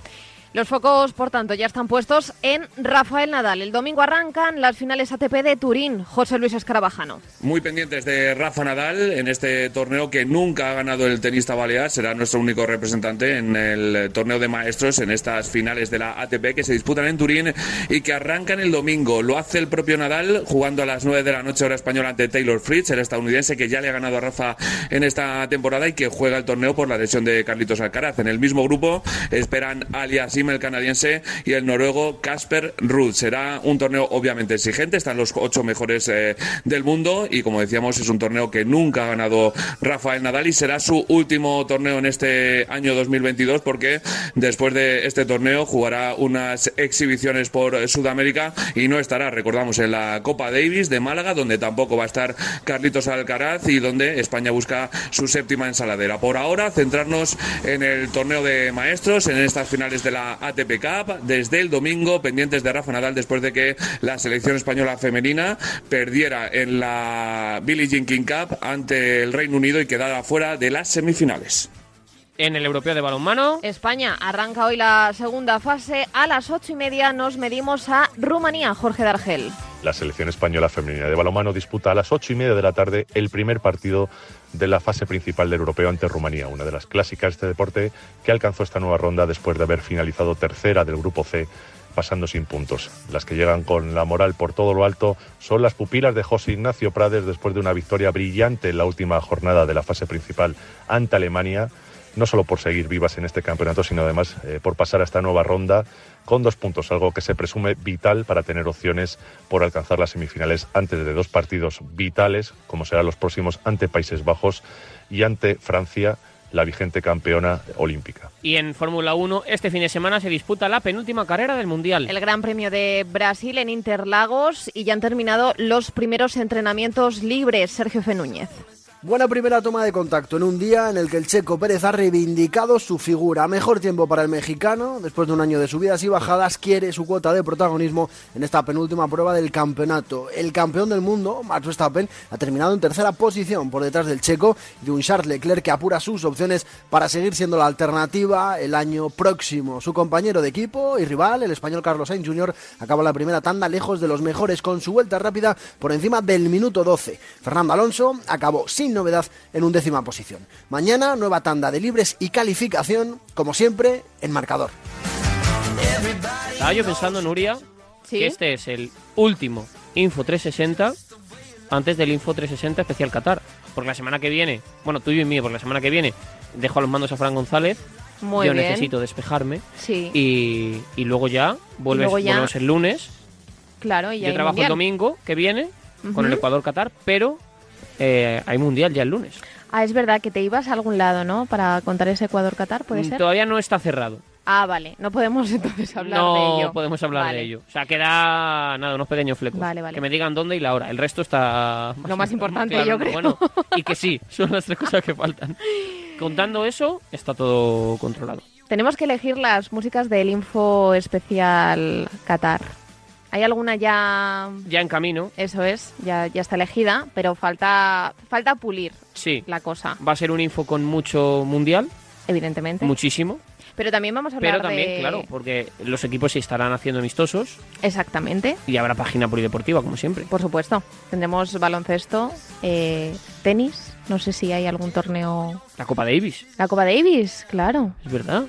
S3: Los focos, por tanto, ya están puestos en Rafael Nadal. El domingo arrancan las finales ATP de Turín. José Luis Escarabajano.
S45: Muy pendientes de Rafa Nadal en este torneo que nunca ha ganado el tenista balear. Será nuestro único representante en el torneo de maestros en estas finales de la ATP que se disputan en Turín y que arrancan el domingo. Lo hace el propio Nadal jugando a las 9 de la noche hora española ante Taylor Fritz, el estadounidense que ya le ha ganado a Rafa en esta temporada y que juega el torneo por la lesión de Carlitos Alcaraz. En el mismo grupo esperan alias El canadiense, y el noruego Casper Ruud. Será un torneo obviamente exigente, están los ocho mejores eh, del mundo y como decíamos es un torneo que nunca ha ganado Rafael Nadal y será su último torneo en este año 2022 porque después de este torneo jugará unas exhibiciones por Sudamérica y no estará, recordamos, en la Copa Davis de Málaga donde tampoco va a estar Carlitos Alcaraz y donde España busca su séptima ensaladera. Por ahora, centrarnos en el torneo de maestros, en estas finales de la ATP Cup, desde el domingo, pendientes de Rafa Nadal después de que la selección española femenina perdiera en la Billie Jean King Cup ante el Reino Unido y quedara fuera de las semifinales.
S2: En el europeo de balonmano.
S3: España arranca hoy la segunda fase. A las ocho y media nos medimos a Rumanía, Jorge Dargel.
S46: La selección española femenina de balonmano disputa a las ocho y media de la tarde el primer partido de la fase principal del europeo ante Rumanía, una de las clásicas de este deporte que alcanzó esta nueva ronda después de haber finalizado tercera del grupo C pasando sin puntos. Las que llegan con la moral por todo lo alto son las pupilas de José Ignacio Prades después de una victoria brillante en la última jornada de la fase principal ante Alemania no solo por seguir vivas en este campeonato, sino además eh, por pasar a esta nueva ronda con dos puntos, algo que se presume vital para tener opciones por alcanzar las semifinales antes de dos partidos vitales, como serán los próximos ante Países Bajos y ante Francia la vigente campeona olímpica.
S2: Y en Fórmula 1, este fin de semana se disputa la penúltima carrera del Mundial.
S3: El Gran Premio de Brasil en Interlagos y ya han terminado los primeros entrenamientos libres. Sergio Fenúñez.
S47: Buena primera toma de contacto en un día en el que el checo Pérez ha reivindicado su figura. Mejor tiempo para el mexicano. Después de un año de subidas y bajadas, quiere su cuota de protagonismo en esta penúltima prueba del campeonato. El campeón del mundo, Max Verstappen, ha terminado en tercera posición por detrás del checo y de un Charles Leclerc que apura sus opciones para seguir siendo la alternativa el año próximo. Su compañero de equipo y rival, el español Carlos Sainz Jr., acaba la primera tanda lejos de los mejores con su vuelta rápida por encima del minuto 12. Fernando Alonso acabó sin novedad en undécima posición. Mañana nueva tanda de libres y calificación, como siempre, en marcador.
S2: Estaba yo pensando, Nuria, que este es el último Info 360 antes del Info 360 especial Qatar. Porque la semana que viene, bueno, tuyo y mío, porque la semana que viene dejo a los mandos a Fran González.
S3: Muy
S2: yo
S3: bien.
S2: necesito despejarme.
S3: Sí.
S2: Y, y luego ya vuelves,
S3: luego ya-
S2: volvemos el lunes.
S3: Claro, y ya
S2: Yo trabajo
S3: mundial.
S2: el domingo que viene con el
S3: Ujú.
S2: Ecuador-Qatar, pero eh, hay mundial ya el lunes.
S3: Ah, es verdad que te ibas a algún lado, ¿no? Para contar ese Ecuador-Qatar, ¿puede
S2: Mm,
S3: ser?
S2: Todavía no está cerrado.
S3: Ah, vale. No podemos [laughs] entonces hablar
S2: no
S3: de ello.
S2: podemos hablar
S3: Vale.
S2: de ello. O sea, queda nada, unos pequeños flecos.
S3: Vale, vale.
S2: Que me digan dónde y la hora. El resto está...
S3: Lo más [laughs] importante,
S2: claro,
S3: yo creo.
S2: Bueno, y que sí, [laughs] son las tres cosas que faltan. Contando eso, está todo controlado.
S3: Tenemos que elegir las músicas del Info Especial Qatar. ¿Hay alguna ya...?
S2: Ya en camino.
S3: Eso es, ya, ya está elegida, pero falta, falta pulir
S2: Sí.
S3: la cosa,
S2: Va a ser un info con mucho mundial,
S3: evidentemente.
S2: muchísimo.
S3: Pero también vamos a hablar
S2: Pero también,
S3: de...
S2: claro, porque los equipos se estarán haciendo amistosos
S3: Exactamente,
S2: y habrá página polideportiva, como siempre.
S3: por supuesto. Tendremos baloncesto, eh, tenis, no sé si hay algún torneo...
S2: La Copa Davis,
S3: La Copa Davis, claro.
S2: es verdad.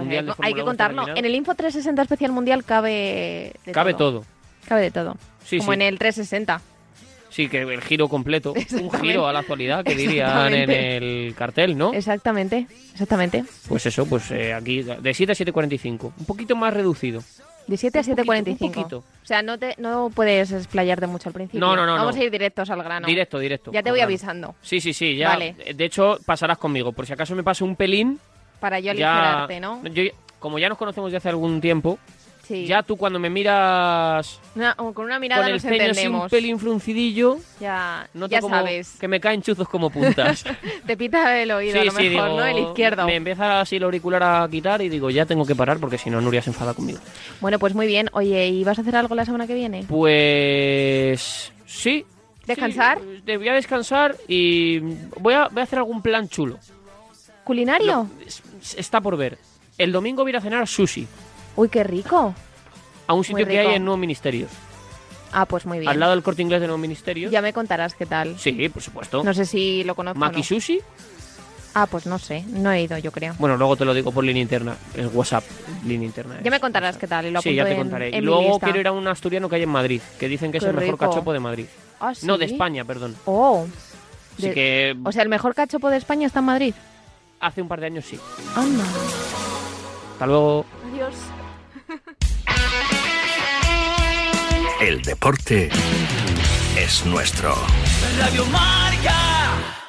S2: Mundial de
S3: hay, que
S2: 1 está
S3: contarlo. En el Info 360 Especial Mundial cabe de
S2: Cabe
S3: todo.
S2: todo.
S3: Cabe de todo.
S2: Sí,
S3: Como
S2: sí.
S3: en el 360.
S2: Sí, que el giro completo. Un giro a la actualidad que dirían en el cartel, ¿no?
S3: Exactamente, exactamente.
S2: Pues eso, pues eh, aquí de 7 a 7.45. Un poquito más reducido.
S3: De 7 a
S2: Un poquito,
S3: 7.45.
S2: un poquito.
S3: O sea, no, te, no puedes explayarte mucho al principio.
S2: No, no, no,
S3: Vamos
S2: no.
S3: a ir directos al grano.
S2: Directo, directo.
S3: Ya te voy
S2: grano.
S3: avisando.
S2: Sí, sí, sí. Ya,
S3: Vale.
S2: De hecho, pasarás conmigo. Por si acaso me paso un pelín.
S3: Para yo
S2: ya,
S3: aligerarte, ¿no?
S2: yo- como ya nos conocemos de hace algún tiempo,
S3: Sí.
S2: ya tú cuando me miras
S3: Una- con una mirada
S2: con el
S3: nos
S2: ceño así un pelín fruncidillo,
S3: Ya,
S2: noto
S3: ya
S2: como
S3: sabes.
S2: que me caen chuzos como puntas. [laughs]
S3: Te pita el oído, a lo mejor,
S2: digo,
S3: ¿no? El izquierdo.
S2: Me empieza así el auricular a quitar y digo, ya tengo que parar porque si no Nuria se enfada conmigo.
S3: Bueno, pues muy bien. Oye, ¿y vas a hacer algo la semana que viene?
S2: Pues sí.
S3: ¿Descansar?
S2: te voy a descansar y voy a, voy a hacer algún plan chulo.
S3: ¿Culinario?
S2: Está por ver. El domingo voy a ir a cenar sushi
S3: Uy, qué rico.
S2: a un sitio que hay en Nuevo Ministerio.
S3: Ah, pues muy bien.
S2: Al lado del corte inglés de Nuevo Ministerio.
S3: Ya me contarás qué tal.
S2: Sí, por supuesto.
S3: No sé si lo conozco. o
S2: Maki
S3: no.
S2: Sushi.
S3: Ah, pues no sé. No he ido, yo creo.
S2: Bueno, luego te lo digo por línea interna. Es WhatsApp, línea interna.
S3: Ya me contarás qué tal y lo
S2: sí, ya te
S3: en-
S2: contaré.
S3: en
S2: y luego quiero ir a un asturiano que hay en Madrid, que dicen que es el mejor cachopo de Madrid.
S3: Ah,
S2: No, de. España, perdón.
S3: Oh.
S2: Así que
S3: O sea, el mejor cachopo de España está en Madrid.
S2: Hace un par de años sí.
S3: Anda.
S2: Hasta luego.
S48: Adiós.
S49: El deporte es nuestro.
S50: Radio Marca.